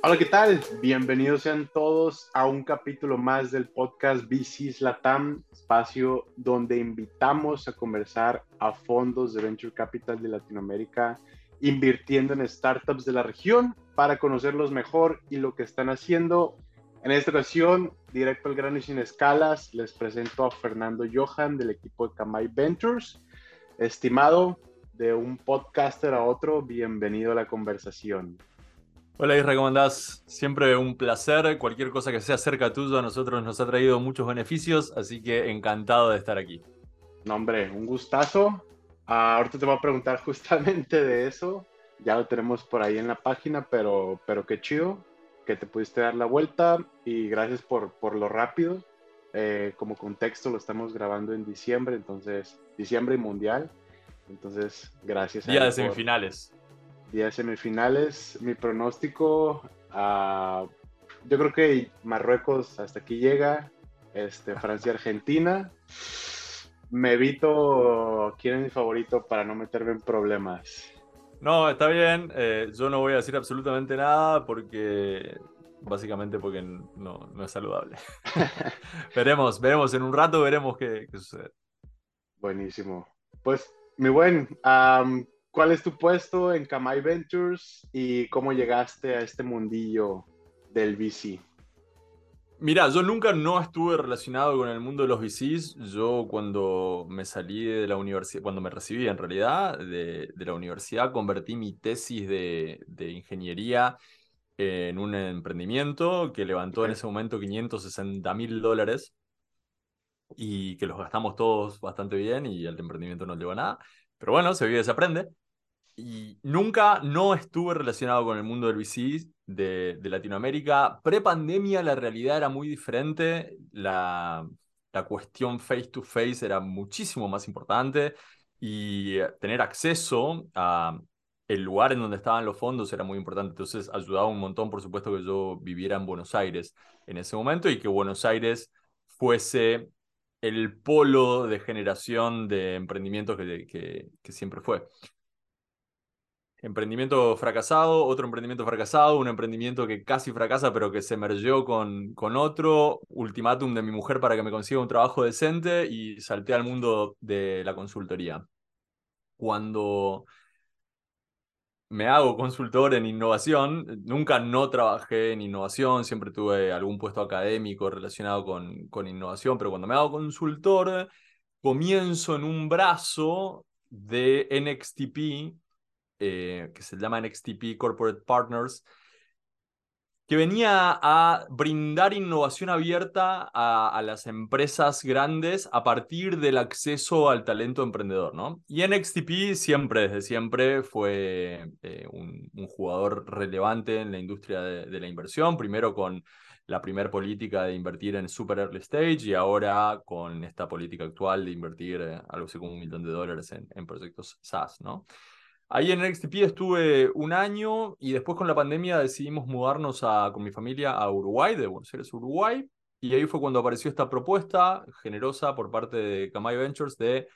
Hola, ¿qué tal? Bienvenidos sean todos a un capítulo más del podcast VCs Latam, espacio donde invitamos a conversar a fondos de Venture Capital de Latinoamérica, invirtiendo en startups de la región para conocerlos mejor y lo que están haciendo. En esta ocasión, directo al grano y sin escalas, les presento a Fernando Johan del equipo de Kamai Ventures. Estimado, de un podcaster a otro, bienvenido a la conversación. Hola Isra, ¿cómo andás? Siempre un placer. Cualquier cosa que sea cerca tuyo a nosotros nos ha traído muchos beneficios, así que encantado de estar aquí. No, hombre, un gustazo. Ah, ahorita te voy a preguntar justamente de eso. Ya lo tenemos por ahí en la página, pero, pero qué chido que te pudiste dar la vuelta y gracias por, por lo rápido. Eh, como contexto, lo estamos grabando en diciembre, entonces, diciembre y mundial. Entonces, gracias. Día de semifinales días semifinales. Mi pronóstico, uh, yo creo que Marruecos hasta aquí llega. Este, Francia, Argentina. Me evito quién es mi favorito para no meterme en problemas. No, está bien. Eh, yo no voy a decir absolutamente nada porque básicamente porque no, no es saludable. veremos, veremos en un rato, veremos qué, qué, sucede. Buenísimo. Pues, mi buen, um, ¿Cuál es tu puesto en Kamai Ventures y cómo llegaste a este mundillo del VC? Mira, yo nunca no estuve relacionado con el mundo de los VCs. Yo cuando me salí de la universidad, cuando me recibí en realidad de, la universidad, convertí mi tesis de, ingeniería en un emprendimiento que levantó en ese momento 560 mil dólares y que los gastamos todos bastante bien y el emprendimiento no llevó nada. Pero bueno, se vive y se aprende y nunca no estuve relacionado con el mundo del VC de, Latinoamérica. Pre-pandemia la realidad era muy diferente, la, la cuestión face to face era muchísimo más importante y tener acceso a el lugar en donde estaban los fondos era muy importante. Entonces ayudaba un montón, por supuesto, que yo viviera en Buenos Aires en ese momento y que Buenos Aires fuese el polo de generación de emprendimientos que, que siempre fue emprendimiento fracasado, otro emprendimiento fracasado, un emprendimiento que casi fracasa pero que se mergió con, con otro, ultimátum de mi mujer para que me consiga un trabajo decente y salté al mundo de la consultoría. Cuando me hago consultor en innovación, nunca no trabajé en innovación, siempre tuve algún puesto académico relacionado con, con innovación, pero cuando me hago consultor, comienzo en un brazo de NXTP, eh, que se llama NXTP Corporate Partners, que venía a brindar innovación abierta a, las empresas grandes a partir del acceso al talento emprendedor, ¿no? Y NXTP siempre, desde siempre, fue eh, un, jugador relevante en la industria de, la inversión, primero con la primera política de invertir en super early stage y ahora con esta política actual de invertir eh, algo así como un millón de dólares en, en proyectos SaaS, ¿no? Ahí en NXTP estuve un año y después con la pandemia decidimos mudarnos a, con mi familia a Uruguay, de Buenos Aires, Uruguay. Y ahí fue cuando apareció esta propuesta generosa por parte de Kamai Ventures de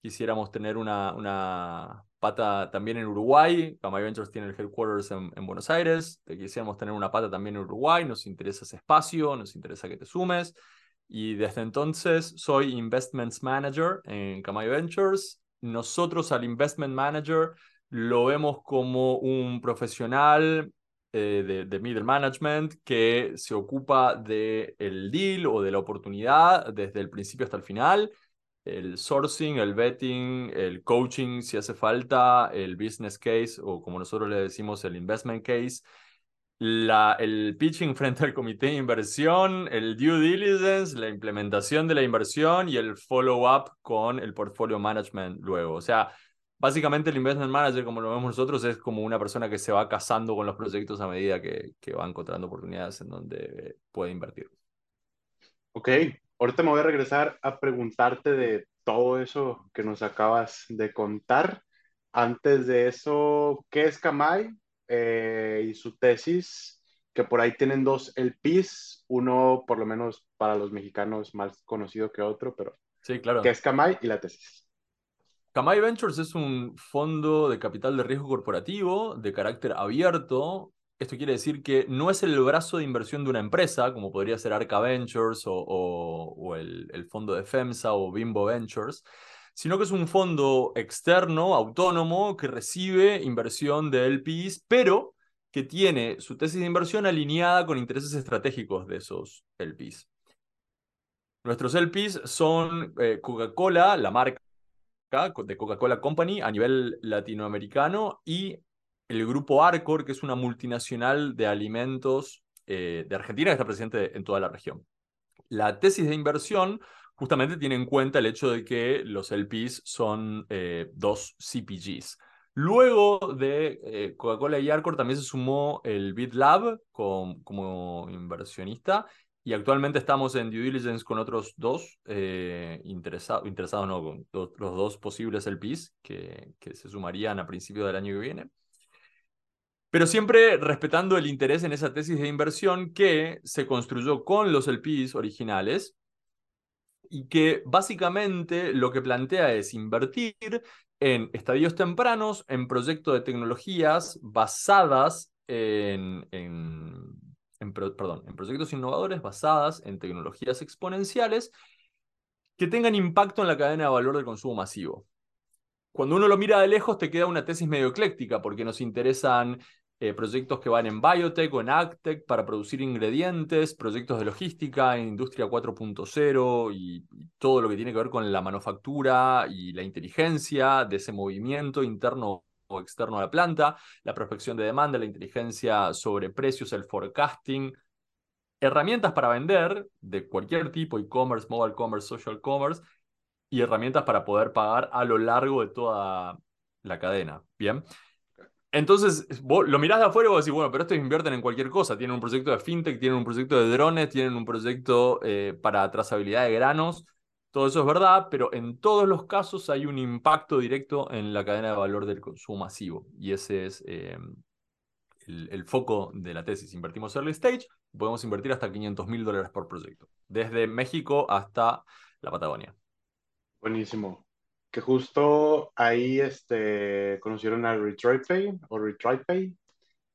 quisiéramos tener una, una pata también en Uruguay. Kamai Ventures tiene el headquarters en, en Buenos Aires. Te quisiéramos tener una pata también en Uruguay. Nos interesa ese espacio, nos interesa que te sumes. Y desde entonces soy Investments Manager en Kamai Ventures nosotros al investment manager lo vemos como un profesional eh, de, middle management que se ocupa del el deal o de la oportunidad desde el principio hasta el final, el sourcing, el betting, el coaching si hace falta, el business case o como nosotros le decimos el investment case la, el pitching frente al comité de inversión, el due diligence, la implementación de la inversión y el follow-up con el portfolio management luego. O sea, básicamente el investment manager, como lo vemos nosotros, es como una persona que se va casando con los proyectos a medida que, que va encontrando oportunidades en donde puede invertir. Ok, ahorita me voy a regresar a preguntarte de todo eso que nos acabas de contar. Antes de eso, ¿qué es Kamai? Eh, y su tesis, que por ahí tienen dos el PIS, uno por lo menos para los mexicanos más conocido que otro, pero sí, claro. que es Kamai y la tesis. Kamai Ventures es un fondo de capital de riesgo corporativo de carácter abierto. esto quiere decir que no es el brazo de inversión de una empresa, como podría ser Arca Ventures o, el, el, fondo de FEMSA o Bimbo Ventures, sino que es un fondo externo, autónomo, que recibe inversión de LPs, pero que tiene su tesis de inversión alineada con intereses estratégicos de esos LPs. Nuestros LPs son eh, Coca-Cola, la marca de Coca-Cola Company a nivel latinoamericano y el grupo Arcor, que es una multinacional de alimentos eh, de Argentina que está presente en toda la región. La tesis de inversión justamente tiene en cuenta el hecho de que los LPs son eh, dos CPGs. Luego de eh, Coca-Cola y Arcor también se sumó el BitLab como inversionista y actualmente estamos en due diligence con otros dos eh, interesados, interesados no, con los dos posibles LPs que, que se sumarían a principios del año que viene. Pero siempre respetando el interés en esa tesis de inversión que se construyó con los LPs originales y que básicamente lo que plantea es invertir en estadios tempranos, en proyectos de tecnologías basadas en, en, perdón, en proyectos innovadores basadas en tecnologías exponenciales que tengan impacto en la cadena de valor del consumo masivo. Cuando uno lo mira de lejos te queda una tesis medio ecléctica porque nos interesan eh, proyectos que van en biotech o en agtech para producir ingredientes, proyectos de logística industria 4.0 y, todo lo que tiene que ver con la manufactura y la inteligencia de ese movimiento interno o externo a la planta, la prospección de demanda, la inteligencia sobre precios, el forecasting, herramientas para vender de cualquier tipo, e-commerce, mobile commerce, social commerce, y herramientas para poder pagar a lo largo de toda la cadena. Bien. Entonces, vos lo mirás de afuera y vos decís, bueno, pero estos invierten en cualquier cosa. Tienen un proyecto de fintech, tienen un proyecto de drones, tienen un proyecto eh, para trazabilidad de granos. Todo eso es verdad, pero en todos los casos hay un impacto directo en la cadena de valor del consumo masivo. Y ese es eh, el, foco de la tesis. Invertimos early stage, podemos invertir hasta 500 mil dólares por proyecto, desde México hasta la Patagonia. Buenísimo. Que justo ahí este, conocieron a RetryPay o RetryPay.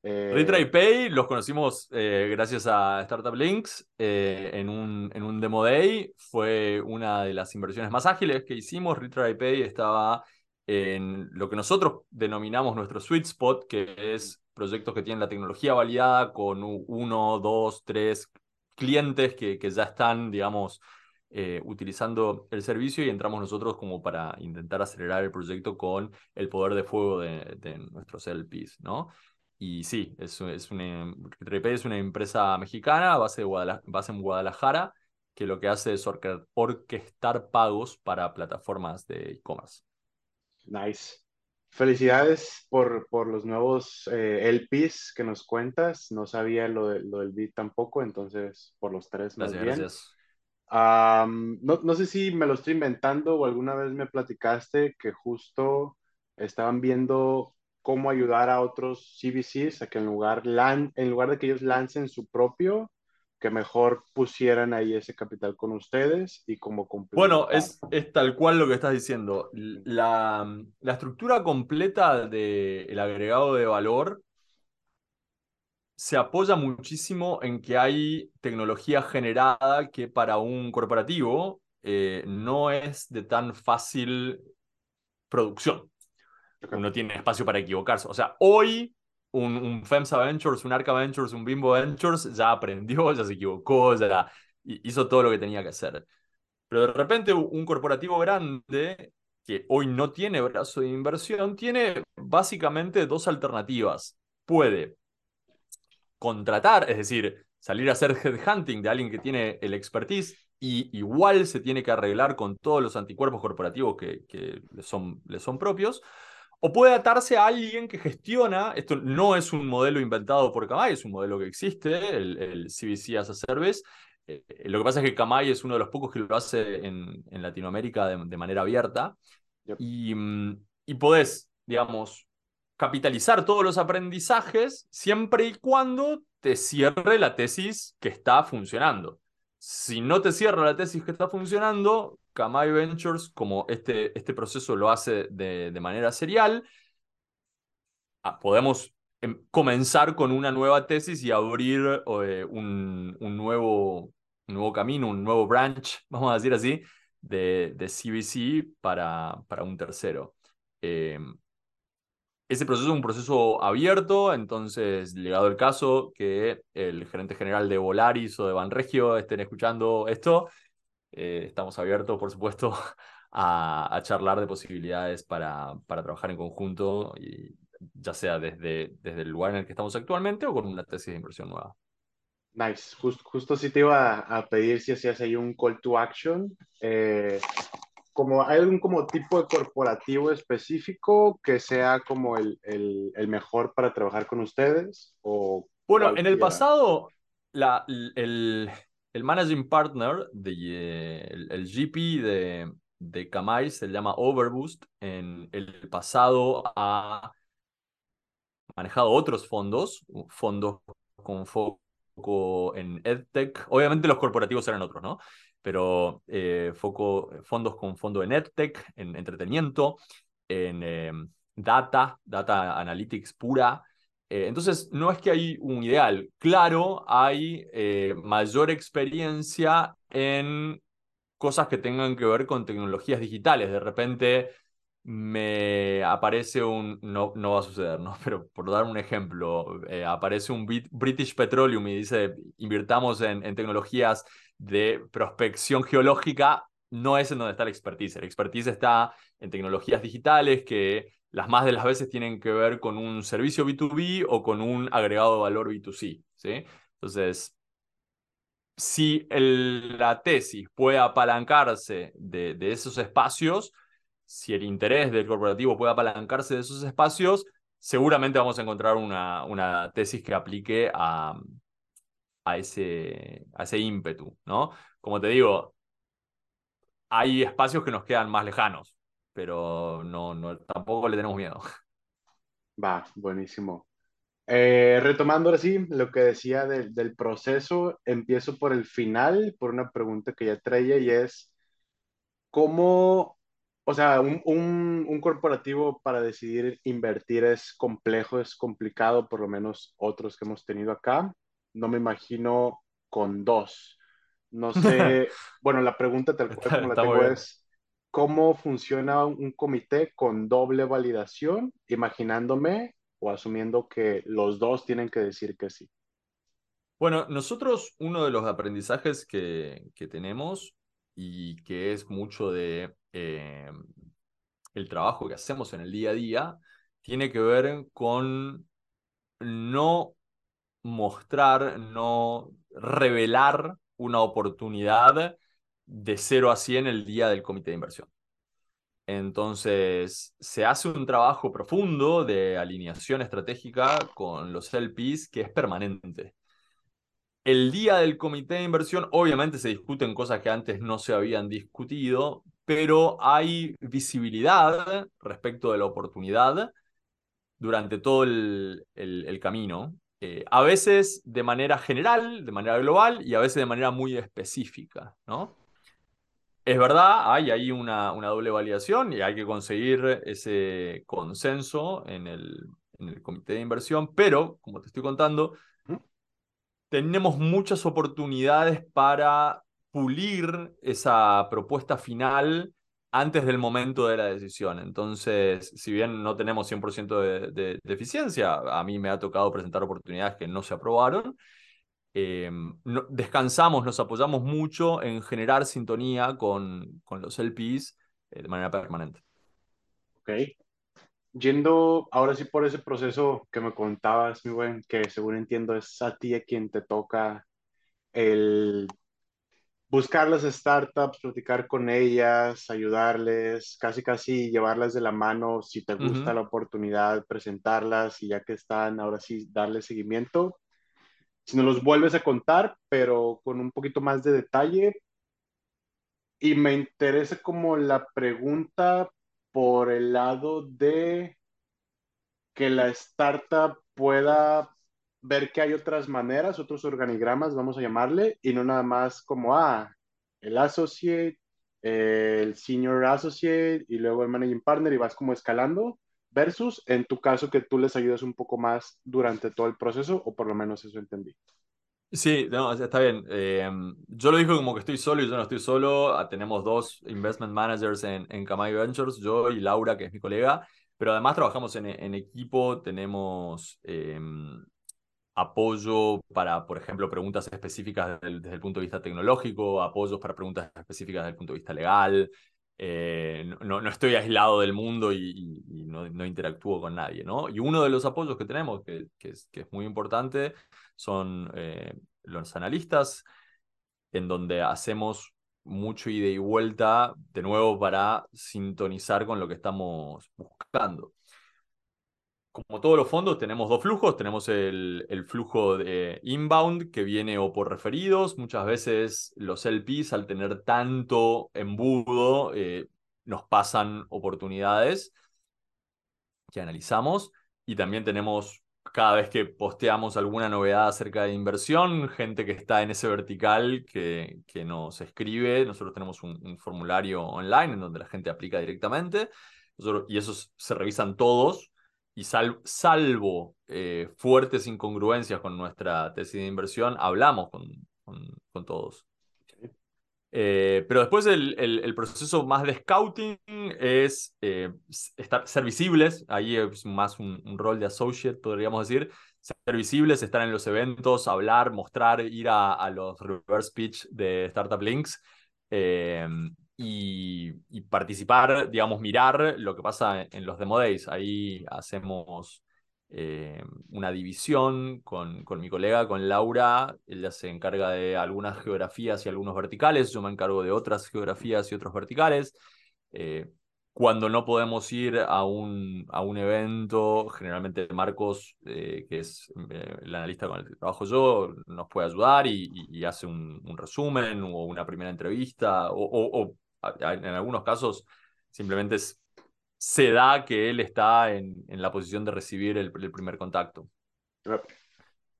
Eh... RetryPay los conocimos eh, gracias a Startup Links eh, en, un, en un demo day. Fue una de las inversiones más ágiles que hicimos. RetryPay estaba en lo que nosotros denominamos nuestro sweet spot, que es proyectos que tienen la tecnología validada con uno, dos, tres clientes que, que ya están, digamos, eh, utilizando el servicio y entramos nosotros como para intentar acelerar el proyecto con el poder de fuego de, nuestros LPs, ¿no? Y sí, es, es, una, es una empresa mexicana, base, de base en Guadalajara, que lo que hace es orquestar pagos para plataformas de e-commerce. Nice. Felicidades por, por los nuevos eh, LPs que nos cuentas. No sabía lo, lo del beat tampoco, entonces por los tres más bien. Gracias no, no, sé si me lo estoy inventando o alguna vez me platicaste que justo estaban viendo cómo ayudar a otros CBCs a que en lugar, en lugar de que ellos lancen su propio, que mejor pusieran ahí ese capital con ustedes y como Bueno, es, es, tal cual lo que estás diciendo. La, la estructura completa del agregado de valor se apoya muchísimo en que hay tecnología generada que para un corporativo eh, no es de tan fácil producción. Uno tiene espacio para equivocarse. O sea, hoy un, FEMSA Ventures, un Arca Ventures, un Bimbo Ventures ya aprendió, ya se equivocó, ya hizo todo lo que tenía que hacer. Pero de repente un corporativo grande que hoy no tiene brazo de inversión, tiene básicamente dos alternativas. Puede contratar, es decir, salir a hacer headhunting de alguien que tiene el expertise y igual se tiene que arreglar con todos los anticuerpos corporativos que, le, son, le son propios, o puede atarse a alguien que gestiona, esto no es un modelo inventado por Kamai, es un modelo que existe, el, el CBC as a Service, eh, lo que pasa es que Kamai es uno de los pocos que lo hace en, en Latinoamérica de, manera abierta, y, mm, y podés, digamos, capitalizar todos los aprendizajes siempre y cuando te cierre la tesis que está funcionando. Si no te cierra la tesis que está funcionando, Kamai Ventures, como este, este proceso lo hace de, manera serial, ah, podemos em, comenzar con una nueva tesis y abrir eh, un, un, nuevo, nuevo camino, un nuevo branch, vamos a decir así, de, de CBC para, para un tercero. Eh, ese proceso es un proceso abierto, entonces, llegado el caso que el gerente general de Volaris o de Banregio estén escuchando esto, eh, estamos abiertos, por supuesto, a, a, charlar de posibilidades para, para trabajar en conjunto, y, ya sea desde, desde el lugar en el que estamos actualmente o con una tesis de inversión nueva. Nice. justo si te iba a, pedir si hacías ahí un call to action. Eh, como, ¿Hay algún como tipo de corporativo específico que sea como el, el, el mejor para trabajar con ustedes? O bueno, cualquiera? en el pasado, la, el, el managing partner, de, el, GP de, de Kamai se llama Overboost. En el pasado ha manejado otros fondos, fondos con foco en EdTech. Obviamente los corporativos eran otros, ¿no? Pero eh, fondos con fondo en EdTech, en entretenimiento, en eh, data, data analytics pura. Eh, entonces, no es que hay un ideal. Claro, hay mayor experiencia en cosas que tengan que ver con tecnologías digitales. De repente, me aparece un, no, no va a suceder, ¿no? Pero por dar un ejemplo, eh, aparece un British Petroleum y dice, invirtamos en, en, tecnologías de prospección geológica, no es en donde está la expertise. La expertise está en tecnologías digitales que las más de las veces tienen que ver con un servicio B2B o con un agregado de valor B2C, ¿sí? Entonces, si el, la tesis puede apalancarse de, de esos espacios, si el interés del corporativo puede apalancarse de esos espacios, seguramente vamos a encontrar una, una tesis que aplique a, a, ese, a ese ímpetu, ¿no? Como te digo, hay espacios que nos quedan más lejanos, pero no, no, tampoco le tenemos miedo. Va, buenísimo. Eh, retomando ahora sí lo que decía de, del proceso, empiezo por el final, por una pregunta que ya traía y es, ¿cómo o sea, un, un, un, corporativo para decidir invertir es complejo, es complicado, por lo menos otros que hemos tenido acá. No me imagino con dos. No sé, bueno, la pregunta tal cual como la tengo es, ¿cómo funciona un comité con doble validación, imaginándome o asumiendo que los dos tienen que decir que sí? Bueno, nosotros uno de los aprendizajes que, que tenemos y que es mucho de eh, el trabajo que hacemos en el día a día, tiene que ver con no mostrar, no revelar una oportunidad de 0 a 100 el día del comité de inversión. Entonces, se hace un trabajo profundo de alineación estratégica con los LPs que es permanente el día del comité de inversión, obviamente se discuten cosas que antes no se habían discutido, pero hay visibilidad respecto de la oportunidad durante todo el, el, el camino. Eh, a veces de manera general, de manera global, y a veces de manera muy específica, ¿no? Es verdad, hay ahí una, una doble validación y hay que conseguir ese consenso en el, en el comité de inversión, pero, como te estoy contando, tenemos muchas oportunidades para pulir esa propuesta final antes del momento de la decisión. Entonces, si bien no tenemos 100% de, de, de, eficiencia, a mí me ha tocado presentar oportunidades que no se aprobaron, eh, no, descansamos, nos apoyamos mucho en generar sintonía con, con los LPs eh, de manera permanente. Ok, yendo ahora sí por ese proceso que me contabas, mi buen, que según entiendo es a ti a quien te toca el buscar las startups, platicar con ellas, ayudarles, casi casi llevarlas de la mano si te gusta uh -huh. la oportunidad, presentarlas y ya que están, ahora sí, darle seguimiento. Si nos los vuelves a contar, pero con un poquito más de detalle. Y me interesa como la pregunta por el lado de que la startup pueda ver que hay otras maneras, otros organigramas, vamos a llamarle, y no nada más como, ah, el associate, el senior associate y luego el managing partner y vas como escalando, versus en tu caso que tú les ayudas un poco más durante todo el proceso, o por lo menos eso entendí. Sí, no, está bien. Eh, yo lo digo como que estoy solo y yo no estoy solo. Ah, tenemos dos investment managers en, en Kamai Ventures, yo y Laura, que es mi colega, pero además trabajamos en, en equipo, tenemos eh, apoyo para, por ejemplo, preguntas específicas desde, el punto de vista tecnológico, apoyos para preguntas específicas desde el punto de vista legal. Eh, no, no, estoy aislado del mundo y, no, interactúo con nadie, ¿no? Y uno de los apoyos que tenemos, que, que, es, que es, muy importante, son eh, los analistas, en donde hacemos mucho ida y vuelta, de nuevo, para sintonizar con lo que estamos buscando como todos los fondos, tenemos dos flujos. Tenemos el, el, flujo de inbound que viene o por referidos. Muchas veces los LPs, al tener tanto embudo, eh, nos pasan oportunidades que analizamos. Y también tenemos, cada vez que posteamos alguna novedad acerca de inversión, gente que está en ese vertical que, que nos escribe. Nosotros tenemos un, formulario online en donde la gente aplica directamente. Y esos se revisan todos y salvo eh, fuertes incongruencias con nuestra tesis de inversión, hablamos con, con, todos. Eh, pero después el, el, proceso más de scouting es eh, estar, ser visibles, ahí es más un, rol de associate, podríamos decir, ser visibles, estar en los eventos, hablar, mostrar, ir a, a los reverse pitch de Startup Links y, participar, digamos, mirar lo que pasa en, los Demo. Ahí hacemos eh, una división con, con, mi colega, con Laura. Ella se encarga de algunas geografías y algunos verticales. Yo me encargo de otras geografías y otros verticales. Eh, cuando no podemos ir a un, a un evento, generalmente Marcos, eh, que es el analista con el que trabajo yo, nos puede ayudar y, hace un, resumen o una primera entrevista o en algunos casos simplemente se da que él está en, en la posición de recibir el, primer contacto.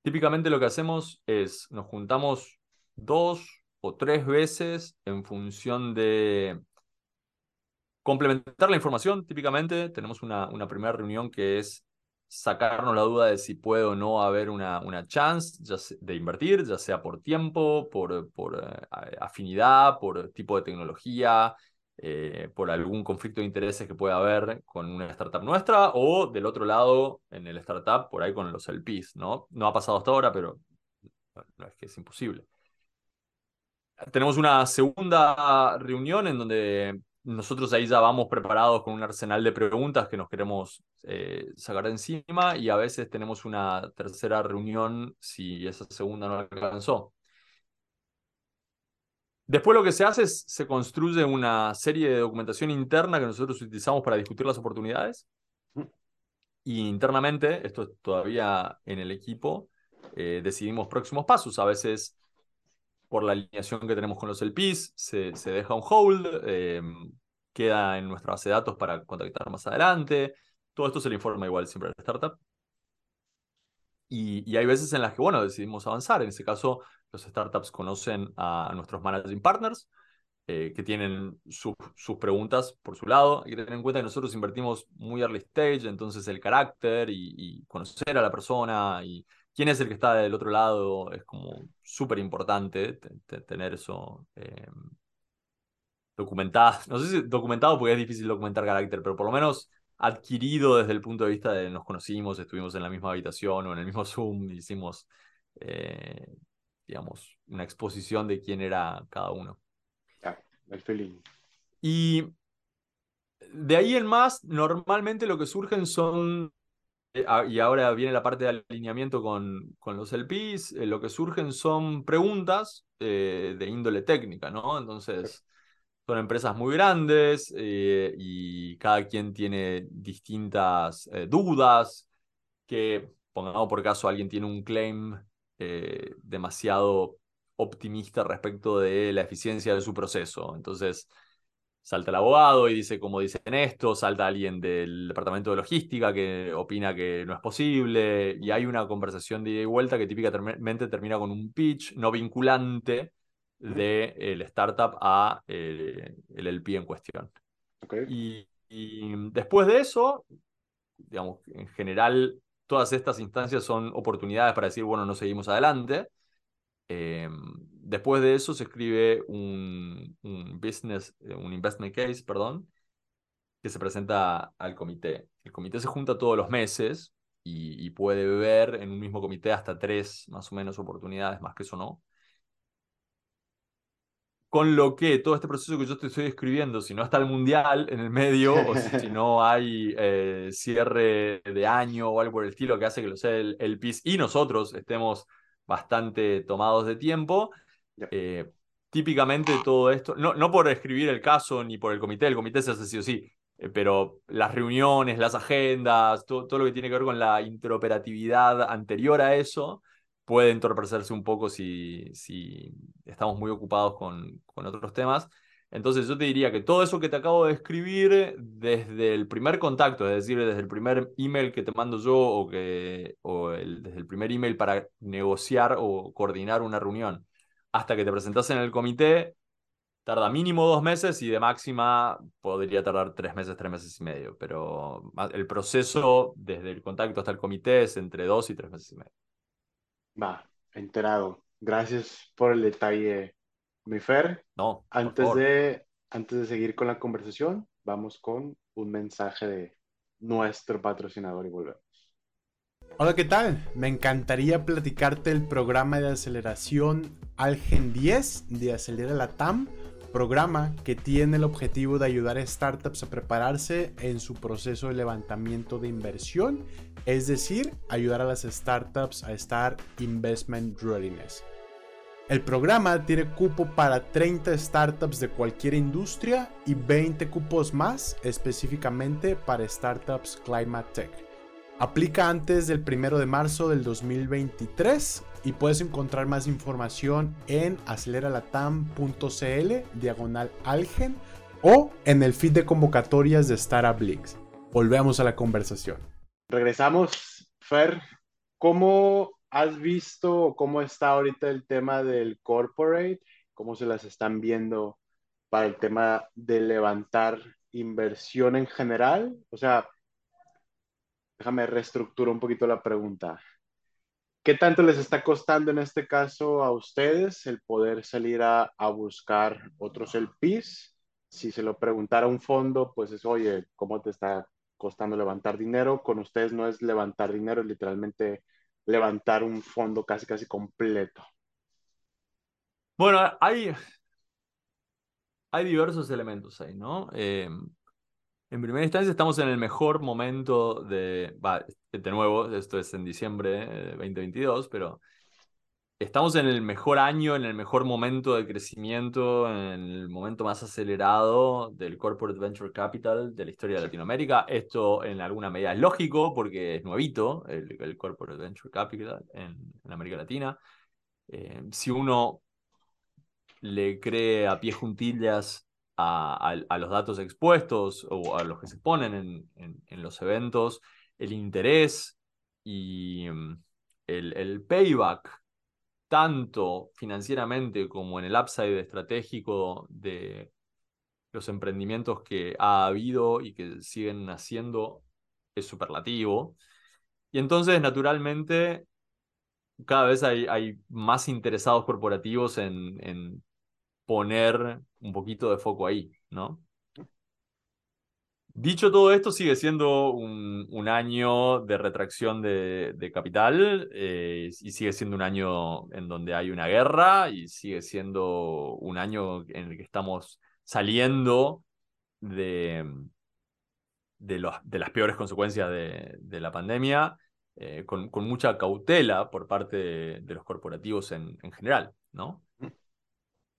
Típicamente lo que hacemos es nos juntamos dos o tres veces en función de complementar la información. Típicamente tenemos una, una primera reunión que es sacarnos la duda de si puede o no haber una, una chance de invertir, ya sea por tiempo, por, por eh, afinidad, por tipo de tecnología, eh, por algún conflicto de intereses que pueda haber con una startup nuestra o del otro lado en el startup por ahí con los LPs, ¿no? No ha pasado hasta ahora, pero no es que es imposible. Tenemos una segunda reunión en donde nosotros ahí ya vamos preparados con un arsenal de preguntas que nos queremos eh, sacar de encima y a veces tenemos una tercera reunión si esa segunda no alcanzó. Después lo que se hace es, se construye una serie de documentación interna que nosotros utilizamos para discutir las oportunidades. Y internamente, esto es todavía en el equipo, eh, decidimos próximos pasos. A veces por la alineación que tenemos con los LPs, se, se deja un hold, eh, queda en nuestra base de datos para contactar más adelante. Todo esto se le informa igual siempre a la startup. Y, y, hay veces en las que, bueno, decidimos avanzar. En este caso, los startups conocen a, nuestros managing partners, eh, que tienen sus preguntas por su lado. Hay que tener en cuenta que nosotros invertimos muy early stage, entonces el carácter y, y conocer a la persona y quién es el que está del otro lado es como súper importante tener eso eh, documentado. No sé si documentado porque es difícil documentar carácter, pero por lo menos adquirido desde el punto de vista de nos conocimos, estuvimos en la misma habitación o en el mismo Zoom, hicimos, eh, digamos, una exposición de quién era cada uno. Ah, el feeling. Y de ahí en más, normalmente lo que surgen son y ahora viene la parte de alineamiento con, con los LPs, eh, lo que surgen son preguntas eh, de índole técnica, ¿no? Entonces, son empresas muy grandes y cada quien tiene distintas dudas, que, pongamos por caso, alguien tiene un claim demasiado optimista respecto de la eficiencia de su proceso. Entonces, salta el abogado y dice como dicen esto, salta alguien del departamento de logística que opina que no es posible, y hay una conversación de ida y vuelta que típicamente termina con un pitch no vinculante del startup a eh, el LP en cuestión. Y, después de eso, digamos, en general, todas estas instancias son oportunidades para decir, bueno, no seguimos adelante. Eh, después de eso se escribe un, un, business, eh, un investment case, perdón, que se presenta al comité. El comité se junta todos los meses y, y, puede ver en un mismo comité hasta tres más o menos oportunidades, más que eso no. Con lo que todo este proceso que yo te estoy describiendo, si no está el mundial en el medio, o si, no hay eh, cierre de año o algo por el estilo que hace que lo sea el, el PIS y nosotros estemos bastante tomados de tiempo, eh, típicamente todo esto, no, no por escribir el caso ni por el comité, el comité se hace sí o sí, eh, pero las reuniones, las agendas, todo, todo, lo que tiene que ver con la interoperatividad anterior a eso, puede entorpecerse un poco si, si estamos muy ocupados con, con otros temas. Entonces yo te diría que todo eso que te acabo de escribir desde el primer contacto, es decir, desde el primer email que te mando yo o, o el, desde el primer email para negociar o coordinar una reunión, hasta que te presentas en el comité, tarda mínimo dos meses y de máxima podría tardar tres meses, tres meses y medio. Pero el proceso desde el contacto hasta el comité es entre dos y tres meses y medio. Va, enterado. Gracias por el detalle, mi Fer. No, antes de, antes de seguir con la conversación, vamos con un mensaje de nuestro patrocinador y volvemos. Hola, ¿qué tal? Me encantaría platicarte el programa de aceleración Algen 10 de Acelera la TAM programa que tiene el objetivo de ayudar a startups a prepararse en su proceso de levantamiento de inversión, es decir, ayudar a las startups a estar investment readiness. El programa tiene cupo para 30 startups de cualquier industria y 20 cupos más específicamente para startups Climate Tech. Aplica antes del 1 de marzo del 2023 y puedes encontrar más información en aceleralatam.cl diagonal algen o en el feed de convocatorias de Startup Links. Volvemos a la conversación. Regresamos, Fer. ¿Cómo has visto cómo está ahorita el tema del corporate? ¿Cómo se las están viendo para el tema de levantar inversión en general? O sea, déjame reestructurar un poquito la pregunta. ¿Qué tanto les está costando en este caso a ustedes el poder salir a, buscar otros LPs? Si se lo preguntara un fondo, pues es, oye, ¿cómo te está costando levantar dinero? Con ustedes no es levantar dinero, es literalmente levantar un fondo casi, casi completo. Bueno, hay, hay diversos elementos ahí, ¿no? Eh, en primera instancia estamos en el mejor momento de, de nuevo, esto es en diciembre de 2022, pero estamos en el mejor año, en el mejor momento de crecimiento, en el momento más acelerado del Corporate Venture Capital de la historia de Latinoamérica. Esto en alguna medida es lógico porque es nuevito el, el Corporate Venture Capital en, América Latina. Eh, si uno le cree a pie juntillas a, los datos expuestos o a los que se ponen en, los eventos, el interés y mm, el, payback, tanto financieramente como en el upside estratégico de los emprendimientos que ha habido y que siguen haciendo, es superlativo. Y entonces, naturalmente, cada vez hay, hay más interesados corporativos en poner un poquito de foco ahí, ¿no? Dicho todo esto, sigue siendo un, un año de retracción de, de capital eh, y sigue siendo un año en donde hay una guerra y sigue siendo un año en el que estamos saliendo de, de, los, de las peores consecuencias de, de la pandemia eh, con, con, mucha cautela por parte de, los corporativos en, en general, ¿no?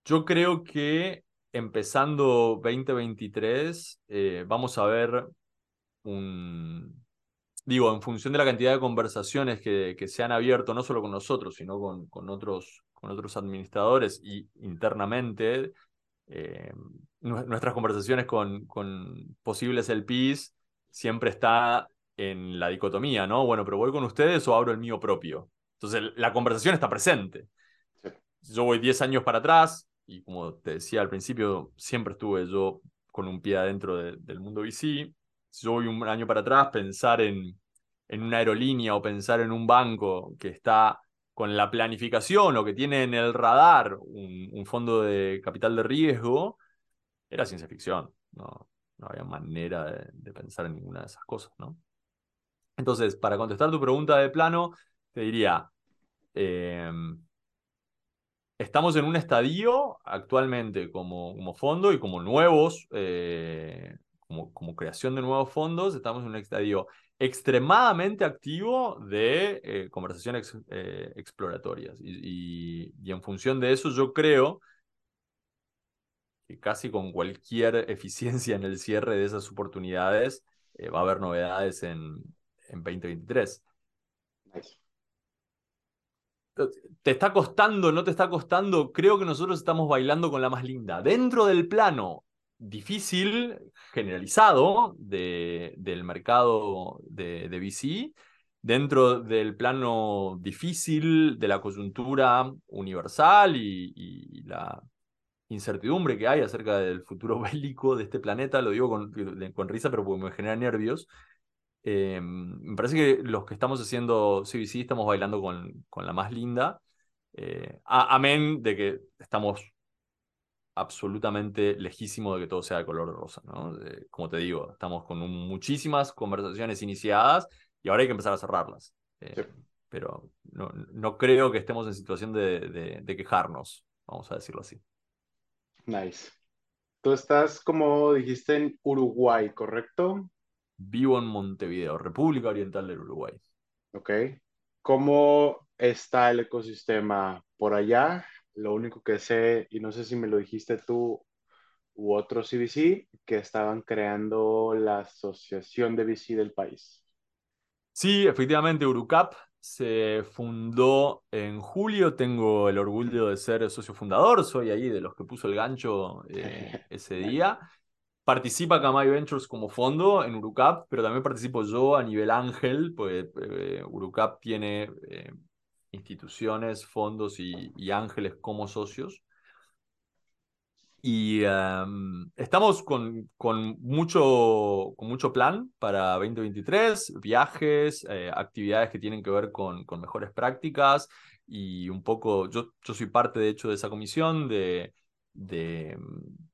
Yo creo que empezando 2023 eh, vamos a ver un, digo, en función de la cantidad de conversaciones que, que se han abierto, no solo con nosotros, sino con, con, otros, con otros administradores y internamente, eh, nuestras conversaciones con, con posibles LPs siempre está en la dicotomía, ¿no? Bueno, pero voy con ustedes o abro el mío propio. Entonces, la conversación está presente. Yo voy 10 años para atrás, y como te decía al principio, siempre estuve yo con un pie adentro del mundo VC. si yo voy un año para atrás, pensar en, en una aerolínea o pensar en un banco que está con la planificación o que tiene en el radar un, fondo de capital de riesgo, era ciencia ficción. No, no había manera de, pensar en ninguna de esas cosas, ¿no? Entonces, para contestar tu pregunta de plano, te diría, em, estamos en un estadio actualmente como, como fondo y como nuevos, eh, como, creación de nuevos fondos, estamos en un estadio extremadamente activo de eh, conversaciones eh, exploratorias. Y, en función de eso, yo creo que casi con cualquier eficiencia en el cierre de esas oportunidades va a haber novedades en, en 2023. ¿Te está costando? ¿No te está costando? Creo que nosotros estamos bailando con la más linda. Dentro del plano difícil, generalizado del mercado de, de VC, dentro del plano difícil de la coyuntura universal y, la incertidumbre que hay acerca del futuro bélico de este planeta, lo digo con, con risa, pero porque me genera nervios. Eh, me parece que los que estamos haciendo CBC estamos bailando con, con la más linda. Eh, amén de que estamos absolutamente lejísimo de que todo sea de color de rosa, ¿no? como te digo, estamos con muchísimas conversaciones iniciadas y ahora hay que empezar a cerrarlas. Eh, pero no, no, creo que estemos en situación de, de, quejarnos, vamos a decirlo así. Nice. Tú estás, como dijiste, en Uruguay, ¿correcto? Vivo en Montevideo, República Oriental del Uruguay. Ok. ¿Cómo está el ecosistema por allá? Lo único que sé, y no sé si me lo dijiste tú u otro CBC, que estaban creando la asociación de VC del país. Sí, efectivamente, Urucap se fundó en julio. Tengo el orgullo de ser socio fundador. Soy ahí de los que puso el gancho eh, ese día. Participa Kamai Ventures como fondo en Urucap, pero también participo yo a nivel ángel, pues eh, Urucap tiene eh, instituciones, fondos y, ángeles como socios. Y em, estamos con, con, mucho, con mucho plan para 2023, viajes, eh, actividades que tienen que ver con, con, mejores prácticas y un poco, yo, yo soy parte de hecho de esa comisión de, de em,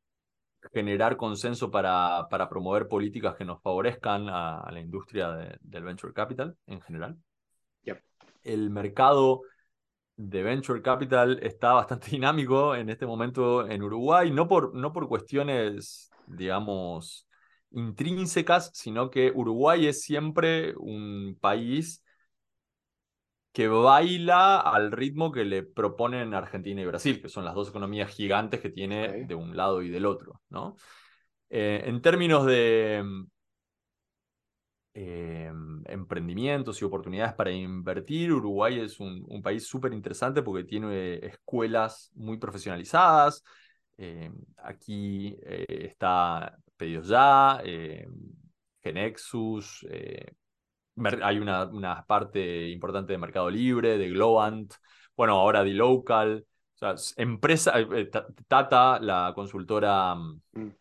generar consenso para, para, promover políticas que nos favorezcan a, la industria del venture capital en general. El mercado de venture capital está bastante dinámico en este momento en Uruguay, no por, no por cuestiones, digamos, intrínsecas, sino que Uruguay es siempre un país que baila al ritmo que le proponen Argentina y Brasil, que son las dos economías gigantes que tiene de un lado y del otro, ¿no? Eh, en términos de, eh, emprendimientos y oportunidades para invertir. Uruguay es un, país súper interesante porque tiene escuelas muy profesionalizadas. Eh, aquí está Pedidos Ya, Genexus, hay una, una, parte importante de Mercado Libre, de Globant, bueno, ahora de Local. O sea, empresa, Tata, la consultora mm, mm.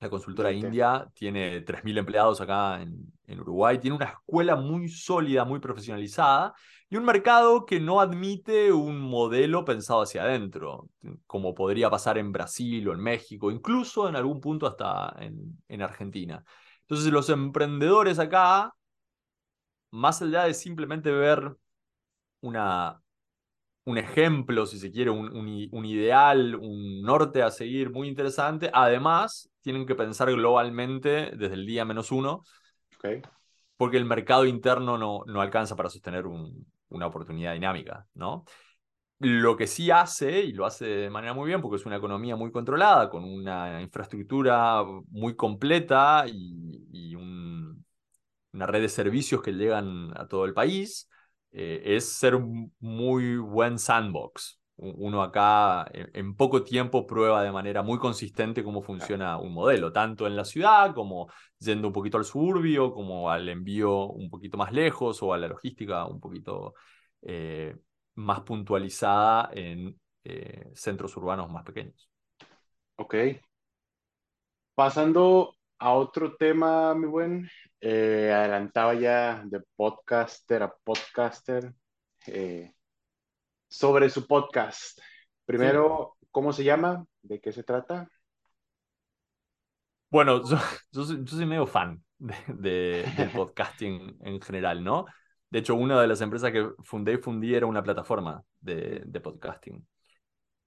La consultora india tiene 3.000 empleados acá en, Uruguay, tiene una escuela muy sólida, muy profesionalizada y un mercado que no admite un modelo pensado hacia adentro, como podría pasar en Brasil o en México, incluso en algún punto hasta en, en Argentina. Entonces los emprendedores acá, más allá de simplemente ver una, un ejemplo, si se quiere, un, un, ideal, un norte a seguir muy interesante. Además, tienen que pensar globalmente desde el día menos uno, porque el mercado interno no, no alcanza para sostener una oportunidad dinámica, ¿no? Lo que sí hace, y lo hace de manera muy bien, porque es una economía muy controlada, con una infraestructura muy completa y, y una red de servicios que llegan a todo el país, eh, es ser un muy buen sandbox. Uno acá en, poco tiempo prueba de manera muy consistente cómo funciona un modelo, tanto en la ciudad como yendo un poquito al suburbio, como al envío un poquito más lejos o a la logística un poquito eh, más puntualizada en eh, centros urbanos más pequeños. Ok. Pasando a otro tema, mi buen. Eh, adelantaba ya de podcaster a podcaster eh, sobre su podcast. Primero, ¿cómo se llama? ¿De qué se trata? Bueno, yo, yo, soy, medio fan de, del podcasting en general, ¿no? De hecho, una de las empresas que fundé y fundí era una plataforma de, de podcasting.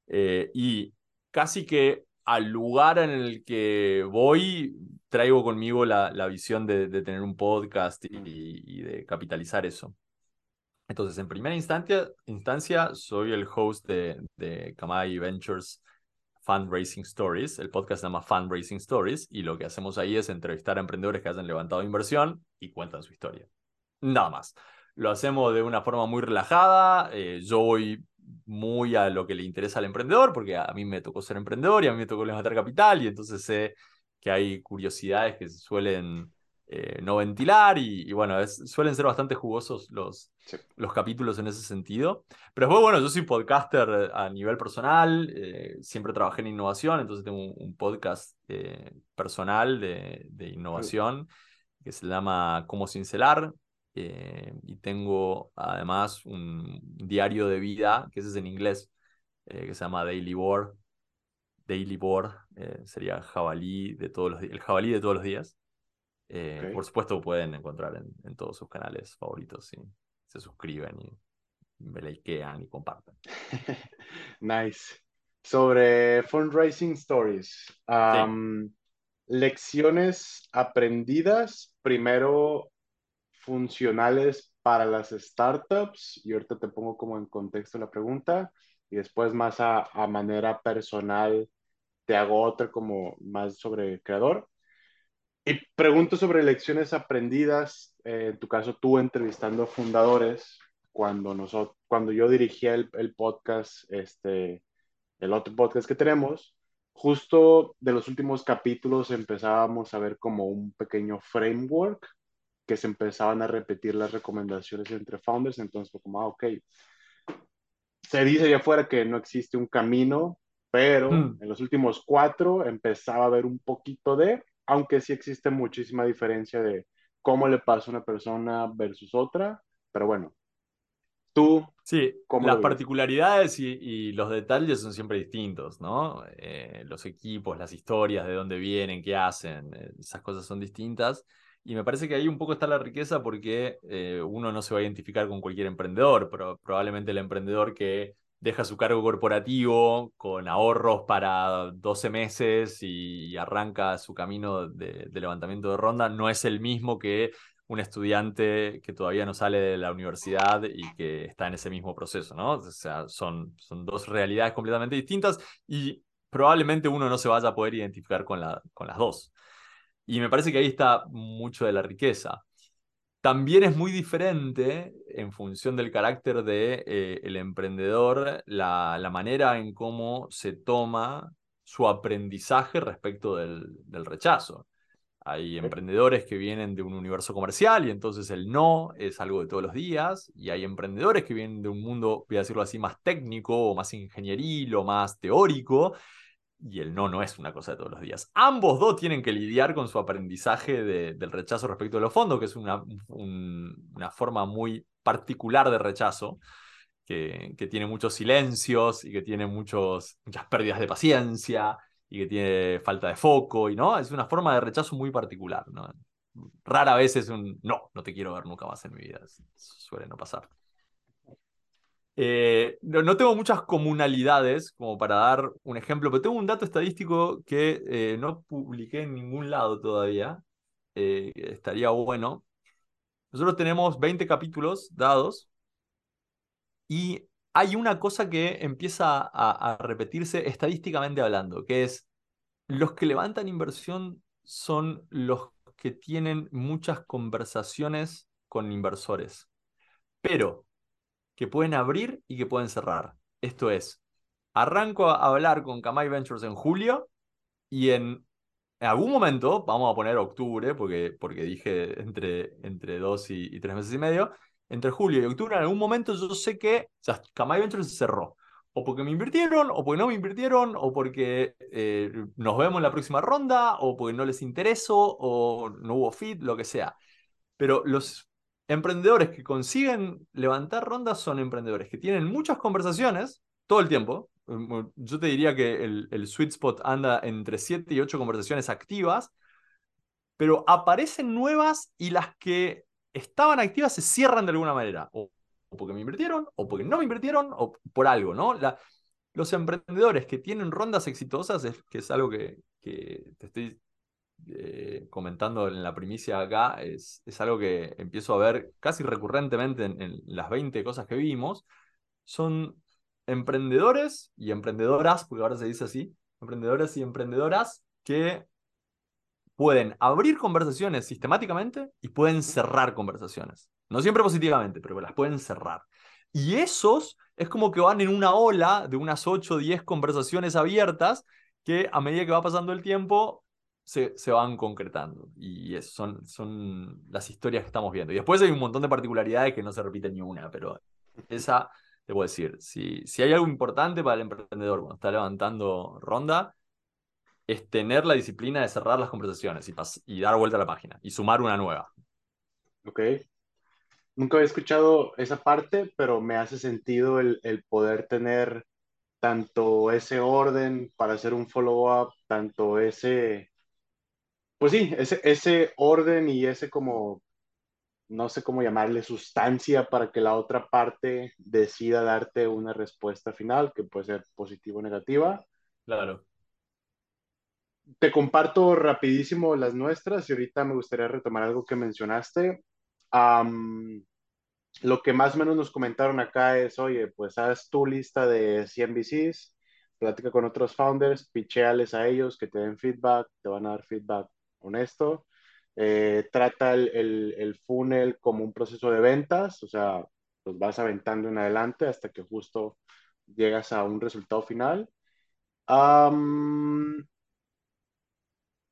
Eh, y casi que al lugar en el que voy, traigo conmigo la, la visión de, de, tener un podcast y, de capitalizar eso. Entonces, en primera instancia, instancia soy el host de, de Kamai Ventures Fundraising Stories. El podcast se llama Fundraising Stories y lo que hacemos ahí es entrevistar a emprendedores que hayan levantado inversión y cuentan su historia. Nada más. Lo hacemos de una forma muy relajada. Eh, yo voy muy a lo que le interesa al emprendedor, porque a mí me tocó ser emprendedor y a mí me tocó levantar capital, y entonces sé que hay curiosidades que se suelen eh, no ventilar, y, bueno, suelen ser bastante jugosos los, los capítulos en ese sentido. Pero después, bueno, yo soy podcaster a nivel personal, eh, siempre trabajé en innovación, entonces tengo un, podcast eh, personal de, de innovación que se llama Cómo Cincelar, eh, y tengo además un diario de vida, que ese es en inglés, eh, que se llama Daily Board. Daily Board eh, sería jabalí de todos los el jabalí de todos los días. Por supuesto, pueden encontrar en, en, todos sus canales favoritos si se suscriben y me likean y comparten. nice. Sobre fundraising stories. Lecciones aprendidas primero funcionales para las startups, y ahorita te pongo como en contexto la pregunta, y después más a, manera personal te hago otra como más sobre creador. Y pregunto sobre lecciones aprendidas, eh, en tu caso tú entrevistando fundadores, cuando, nosotros, cuando yo dirigía el, el, podcast, este, el otro podcast que tenemos, justo de los últimos capítulos empezábamos a ver como un pequeño framework que se empezaban a repetir las recomendaciones entre founders, entonces fue como, ah, ok, se dice allá afuera que no existe un camino, pero hmm. en los últimos cuatro empezaba a haber un poquito de, aunque sí existe muchísima diferencia de cómo le pasa a una persona versus otra, pero bueno, tú... Sí, las particularidades y, y, los detalles son siempre distintos, ¿no? Eh, los equipos, las historias, de dónde vienen, qué hacen, eh, esas cosas son distintas. Y me parece que ahí un poco está la riqueza porque eh, uno no se va a identificar con cualquier emprendedor, pero probablemente el emprendedor que deja su cargo corporativo con ahorros para 12 meses y, arranca su camino de, levantamiento de ronda no es el mismo que un estudiante que todavía no sale de la universidad y que está en ese mismo proceso, ¿no? O sea, son, son dos realidades completamente distintas y probablemente uno no se vaya a poder identificar con, la, con las dos. Y me parece que ahí está mucho de la riqueza. También es muy diferente en función del carácter del de, eh, emprendedor, la, la, manera en cómo se toma su aprendizaje respecto del, del rechazo. Hay emprendedores que vienen de un universo comercial y entonces el no es algo de todos los días. Y hay emprendedores que vienen de un mundo, voy a decirlo así, más técnico o más ingenieril o más teórico y el no no es una cosa de todos los días. Ambos dos tienen que lidiar con su aprendizaje del rechazo respecto de los fondos, que es una, una forma muy particular de rechazo, que, que, tiene muchos silencios y que tiene muchos, muchas pérdidas de paciencia y que tiene falta de foco, y no, es una forma de rechazo muy particular. ¿no? Rara vez es un no, no te quiero ver nunca más en mi vida, suele no pasar. Eh, no, tengo muchas comunalidades como para dar un ejemplo, pero tengo un dato estadístico que eh, no publiqué en ningún lado todavía. Eh, estaría bueno. Nosotros tenemos 20 capítulos dados y hay una cosa que empieza a, a repetirse estadísticamente hablando, que es los que levantan inversión son los que tienen muchas conversaciones con inversores. Pero que pueden abrir y que pueden cerrar. Esto es, arranco a hablar con Kamai Ventures en julio y en, algún momento, vamos a poner octubre, porque, porque dije entre, entre dos y, tres meses y medio, entre julio y octubre, en algún momento yo sé que o Kamai Ventures cerró. o porque me invirtieron, o porque no me invirtieron, o porque eh, nos vemos en la próxima ronda, o porque no les intereso, o no hubo fit, lo que sea. Pero los emprendedores que consiguen levantar rondas son emprendedores que tienen muchas conversaciones todo el tiempo. Mm, yo te diría que el, el sweet spot anda entre 7 y 8 conversaciones activas, pero aparecen nuevas y las que estaban activas se cierran de alguna manera. O, porque me invirtieron, o porque no me invirtieron, o por algo, ¿no? Los emprendedores que tienen rondas exitosas, es, que es algo que, que te estoy eh, comentando en la primicia acá, es, es, algo que empiezo a ver casi recurrentemente en, en, las 20 cosas que vimos, son emprendedores y emprendedoras, porque ahora se dice así, emprendedores y emprendedoras que pueden abrir conversaciones sistemáticamente y pueden cerrar conversaciones. No siempre positivamente, pero las pueden cerrar. Y esos es como que van en una ola de unas 8 o 10 conversaciones abiertas que a medida que va pasando el tiempo se, se van concretando. Y eso son, son las historias que estamos viendo. Y después hay un montón de particularidades que no se repiten ni una, pero esa, te puedo decir, si, si hay algo importante para el emprendedor cuando está levantando ronda, es tener la disciplina de cerrar las conversaciones y, y dar vuelta a la página y sumar una nueva. Ok. Nunca había escuchado esa parte, pero me hace sentido el, el poder tener tanto ese orden para hacer un follow-up, tanto ese, pues sí, ese, ese orden y ese como, no sé cómo llamarle, sustancia para que la otra parte decida darte una respuesta final, que puede ser positiva o negativa. Claro te comparto rapidísimo las nuestras y ahorita me gustaría retomar algo que mencionaste. Um, lo que más o menos nos comentaron acá es, oye, pues haz tu lista de 100 VCs, plática con otros founders, picheales a ellos que te den feedback, te van a dar feedback honesto. Eh, trata el, el, el, funnel como un proceso de ventas, o sea, los vas aventando en adelante hasta que justo llegas a un resultado final. Um,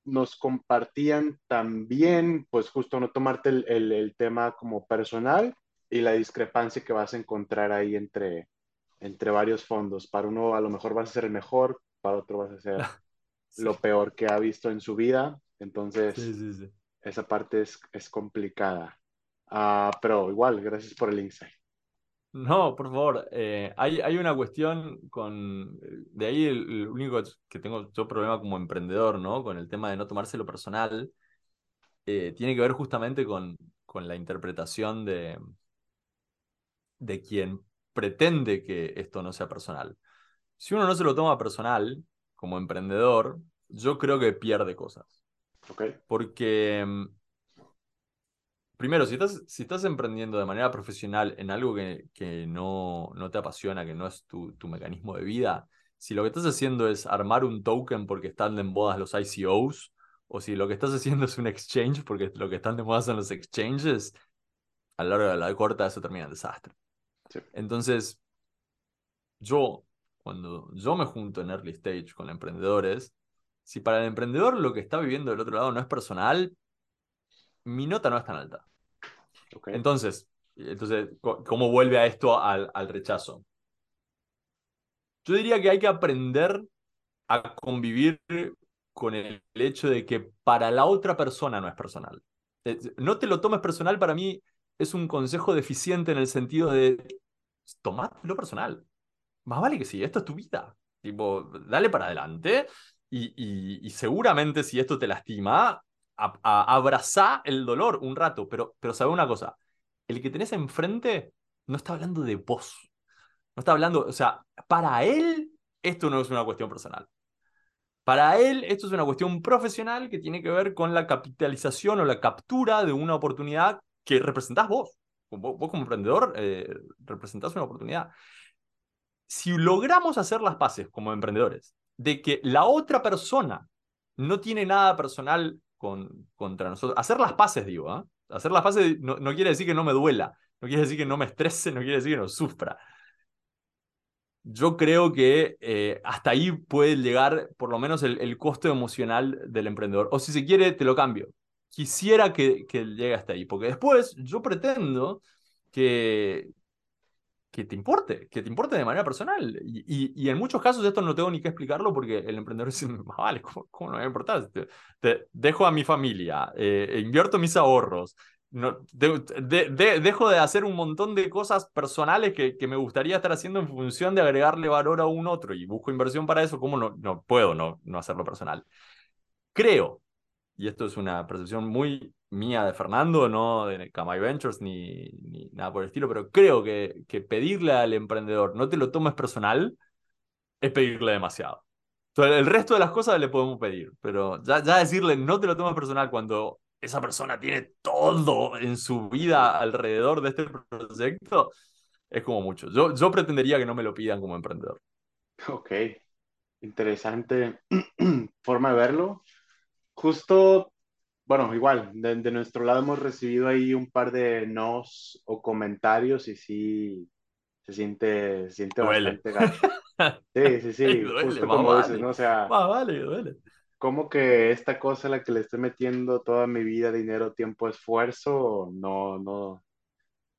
nos compartían también, pues justo no tomarte el, el, el, tema como personal y la discrepancia que vas a encontrar ahí entre, entre varios fondos. Para uno a lo mejor vas a ser el mejor, para otro vas a ser sí. lo peor que ha visto en su vida. Entonces, Sí, sí, sí. esa parte es, es complicada. Uh, pero igual, gracias por el insight. No, por favor. Eh, hay, hay una cuestión con. De ahí el, el, único que tengo yo problema como emprendedor, ¿no? Con el tema de no tomárselo personal. Eh, tiene que ver justamente con, con la interpretación de, de quien pretende que esto no sea personal. Si uno no se lo toma personal, como emprendedor, yo creo que pierde cosas. Okay. Porque primero, si estás, si estás emprendiendo de manera profesional en algo que, que no, no, te apasiona, que no es tu, tu, mecanismo de vida, si lo que estás haciendo es armar un token porque están de moda los ICOs, o si lo que estás haciendo es un exchange porque lo que están de moda son los exchanges, a lo largo de la corta eso termina en desastre. Sí. Entonces, yo, cuando yo me junto en early stage con emprendedores, si para el emprendedor lo que está viviendo del otro lado no es personal, mi nota no es tan alta. Okay. Entonces, entonces, ¿cómo vuelve a esto al, al, rechazo? Yo diría que hay que aprender a convivir con el hecho de que para la otra persona no es personal. No te lo tomes personal, para mí es un consejo deficiente en el sentido de tomátelo personal. Más vale que sí, esto es tu vida. Tipo, dale para adelante y, seguramente si esto te lastima, a, a, el dolor un rato, pero, pero sabe una cosa, el que tenés enfrente no está hablando de vos, no está hablando, o sea, para él esto no es una cuestión personal. Para él esto es una cuestión profesional que tiene que ver con la capitalización o la captura de una oportunidad que representás vos. Vos, vos como emprendedor eh, representás una oportunidad. Si logramos hacer las paces como emprendedores de que la otra persona no tiene nada personal con, contra nosotros. Hacer las paces, digo, ¿eh? Hacer las paces no, no, quiere decir que no me duela, no quiere decir que no me estrese, no quiere decir que no sufra. Yo creo que eh, hasta ahí puede llegar por lo menos el, el, costo emocional del emprendedor. O si se quiere, te lo cambio. Quisiera que, que llegue hasta ahí, porque después yo pretendo que, que te importe, que te importe de manera personal. Y, y, en muchos casos esto no tengo ni que explicarlo porque el emprendedor dice, vale, ¿cómo, no me va a importar? Te, dejo a mi familia, eh, invierto mis ahorros, no, de, dejo de hacer un montón de cosas personales que, que, me gustaría estar haciendo en función de agregarle valor a un otro y busco inversión para eso, ¿cómo no, no puedo no, no hacerlo personal? Creo, y esto es una percepción muy mía de Fernando, no de Kamai Ventures ni, ni nada por el estilo, pero creo que, que pedirle al emprendedor no te lo tomes personal es pedirle demasiado. Entonces, el resto de las cosas le podemos pedir, pero ya, ya decirle no te lo tomes personal cuando esa persona tiene todo en su vida alrededor de este proyecto, es como mucho. Yo, yo pretendería que no me lo pidan como emprendedor. Ok, interesante forma de verlo. Justo bueno, igual, de, nuestro lado hemos recibido ahí un par de nos o comentarios y sí se siente, se siente bastante gacho. Sí, sí, sí, justo como dices, ¿no? O sea, vale, duele. ¿cómo que esta cosa a la que le estoy metiendo toda mi vida, dinero, tiempo, esfuerzo, no, no,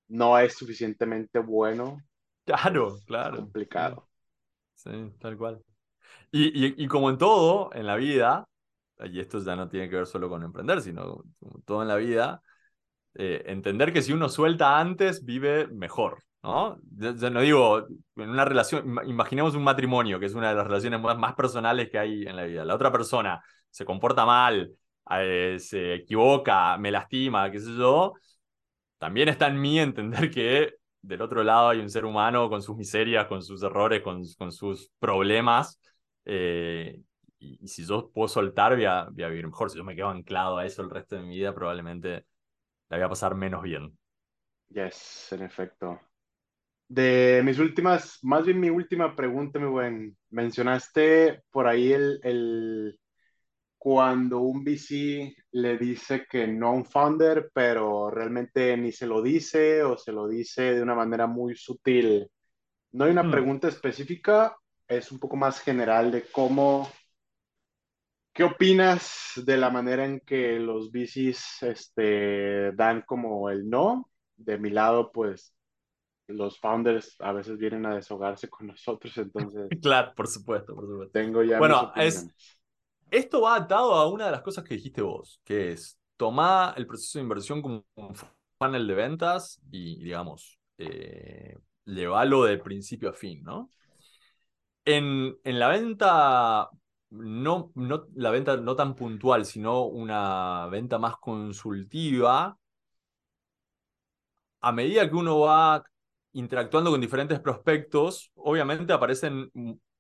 no es suficientemente bueno? Claro, claro. complicado. Sí, tal cual. Y, y, y como en todo en la vida, y esto ya no tiene que ver solo con emprender, sino todo en la vida, eh, entender que si uno suelta antes, vive mejor, ¿no? Yo, no digo, en una relación, imaginemos un matrimonio, que es una de las relaciones más, más personales que hay en la vida. La otra persona se comporta mal, eh, se equivoca, me lastima, qué sé yo, también está en mí entender que del otro lado hay un ser humano con sus miserias, con sus errores, con, con sus problemas, eh, y, si yo puedo soltar, voy a, vivir mejor. Si yo me quedo anclado a eso el resto de mi vida, probablemente la voy a pasar menos bien. Yes, en efecto. De mis últimas, más bien mi última pregunta, mi buen, mencionaste por ahí el, el cuando un VC le dice que no a un founder, pero realmente ni se lo dice o se lo dice de una manera muy sutil. No hay una hmm. pregunta específica, es un poco más general de cómo ¿Qué opinas de la manera en que los bicis este, dan como el no? De mi lado, pues los founders a veces vienen a deshogarse con nosotros, entonces... claro, por supuesto, por supuesto. Tengo ya... Bueno, es, esto va atado a una de las cosas que dijiste vos, que es tomar el proceso de inversión como un panel de ventas y, digamos, eh, llevarlo de principio a fin, ¿no? En, en la venta no, no la venta no tan puntual, sino una venta más consultiva, a medida que uno va interactuando con diferentes prospectos, obviamente aparecen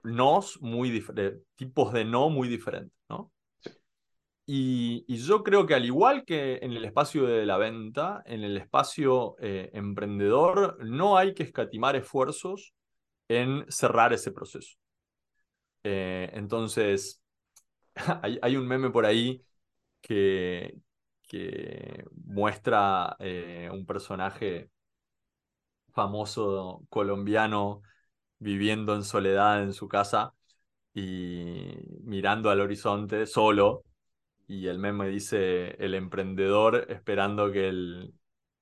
nos muy diferentes, tipos de no muy diferentes, ¿no? Y, yo creo que al igual que en el espacio de la venta, en el espacio eh, emprendedor, no hay que escatimar esfuerzos en cerrar ese proceso. Eh, entonces, hay, un meme por ahí que, que muestra eh, un personaje famoso colombiano viviendo en soledad en su casa y mirando al horizonte solo. Y el meme dice el emprendedor esperando que el,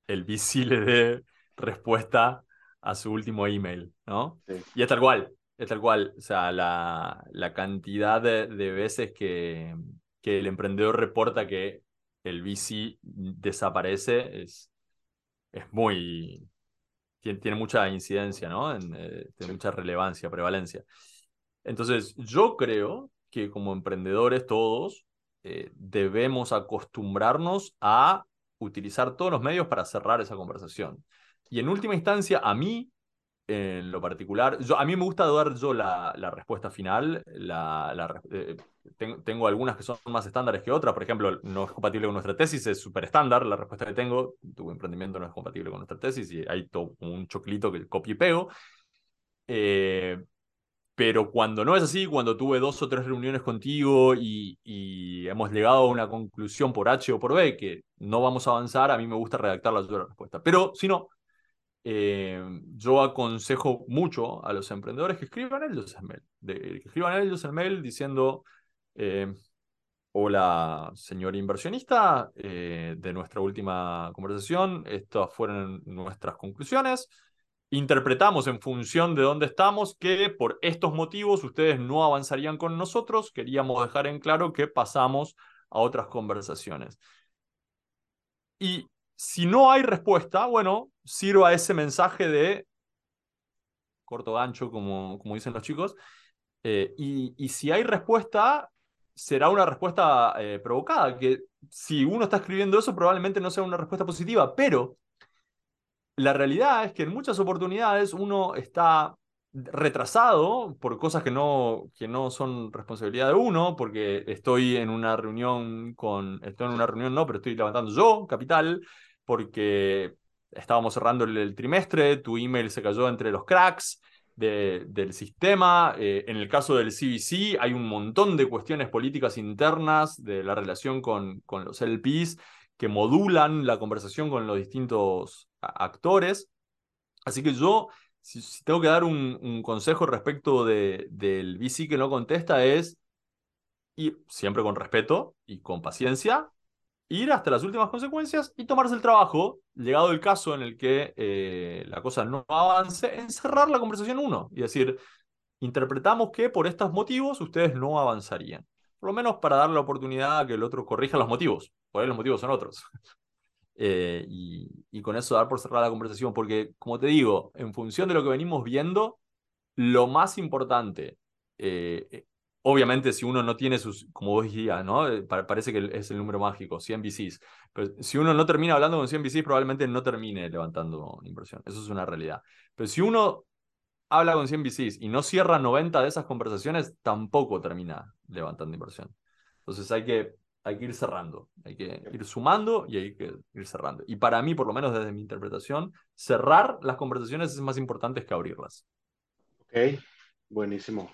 el VC le dé respuesta a su último email, ¿no? Y es tal cual. Es tal cual, o sea, la, la cantidad de, veces que, que, el emprendedor reporta que el VC desaparece es, es muy... Tiene, tiene mucha incidencia, ¿no? Eh, tiene mucha relevancia, prevalencia. Entonces, yo creo que como emprendedores todos eh, debemos acostumbrarnos a utilizar todos los medios para cerrar esa conversación. Y en última instancia, a mí en lo particular. Yo, a mí me gusta dar yo la, la respuesta final. La, eh, tengo, algunas que son más estándares que otras. Por ejemplo, no es compatible con nuestra tesis, es súper estándar la respuesta que tengo. Tu emprendimiento no es compatible con nuestra tesis y hay todo un choclito que copio y pego. Eh, pero cuando no es así, cuando tuve dos o tres reuniones contigo y, y, hemos llegado a una conclusión por H o por B que no vamos a avanzar, a mí me gusta redactar la respuesta. Pero si no, eh, yo aconsejo mucho a los emprendedores que escriban ellos el mail, que escriban ellos el mail diciendo, eh, hola señor inversionista, eh, de nuestra última conversación, estas fueron nuestras conclusiones, interpretamos en función de dónde estamos que por estos motivos ustedes no avanzarían con nosotros. Queríamos dejar en claro que pasamos a otras conversaciones. Y si no hay respuesta, bueno, sirva ese mensaje de corto gancho, como, como dicen los chicos. Eh, y, si hay respuesta, será una respuesta eh, provocada, que si uno está escribiendo eso, probablemente no sea una respuesta positiva, pero la realidad es que en muchas oportunidades uno está retrasado por cosas que no, que no son responsabilidad de uno, porque estoy en una reunión con, estoy en una reunión no, pero estoy levantando yo capital, porque estábamos cerrando el, trimestre, tu email se cayó entre los cracks del sistema, eh, en el caso del CBC hay un montón de cuestiones políticas internas de la relación con, los LPs que modulan la conversación con los distintos actores. Así que yo, si, tengo que dar un, consejo respecto de, del VC que no contesta, es ir siempre con respeto y con paciencia, ir hasta las últimas consecuencias y tomarse el trabajo, llegado el caso en el que eh, la cosa no avance, encerrar la conversación uno y decir, interpretamos que por estos motivos ustedes no avanzarían. Por lo menos para dar la oportunidad a que el otro corrija los motivos. Por ahí los motivos son otros. Eh, y, con eso dar por cerrar la conversación, porque como te digo, en función de lo que venimos viendo, lo más importante, eh, obviamente si uno no tiene sus, como vos decías, ¿no? parece que es el número mágico, 100 VCs, pero si uno no termina hablando con 100 VCs, probablemente no termine levantando inversión, eso es una realidad. Pero si uno habla con 100 VCs y no cierra 90 de esas conversaciones, tampoco termina levantando inversión. Entonces hay que hay que ir cerrando, hay que ir sumando y hay que ir cerrando. Y para mí, por lo menos desde mi interpretación, cerrar las conversaciones es más importante que abrirlas. Ok, buenísimo.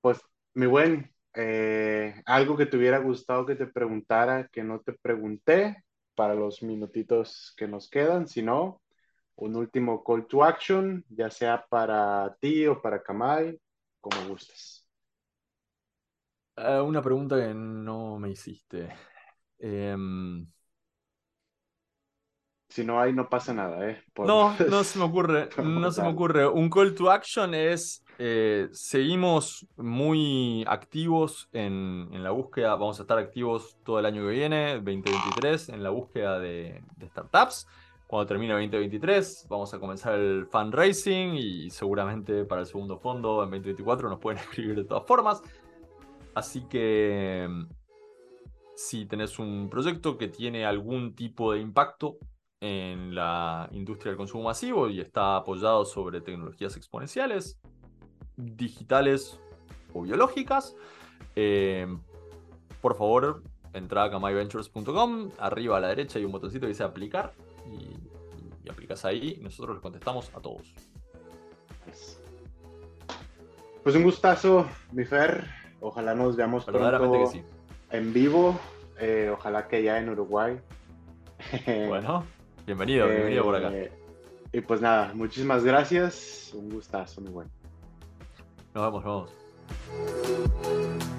Pues, mi buen, eh, algo que te hubiera gustado que te preguntara, que no te pregunté para los minutitos que nos quedan, sino un último call to action, ya sea para ti o para Kamai, como gustes. Eh, una pregunta que no me hiciste. Em, si no hay, no pasa nada, ¿eh? No, no se me ocurre. No se me ocurre. Un call to action es. Eh, seguimos muy activos en, en, la búsqueda. Vamos a estar activos todo el año que viene, 2023, en la búsqueda de, de startups. Cuando termine 2023, vamos a comenzar el fundraising y seguramente para el segundo fondo en 2024 nos pueden escribir de todas formas. Así que si tenés un proyecto que tiene algún tipo de impacto en la industria del consumo masivo y está apoyado sobre tecnologías exponenciales, digitales o biológicas, eh, por favor, entra a kamaiVentures.com, arriba a la derecha hay un botoncito que dice aplicar y, y aplicas ahí y nosotros les contestamos a todos. Pues un gustazo, mi Fer. Ojalá nos veamos pronto en vivo. Eh, ojalá que ya en Uruguay. bueno, bienvenido, bienvenido por acá. Eh, y pues nada, muchísimas gracias. Un gustazo, muy bueno. Nos vemos, nos vemos.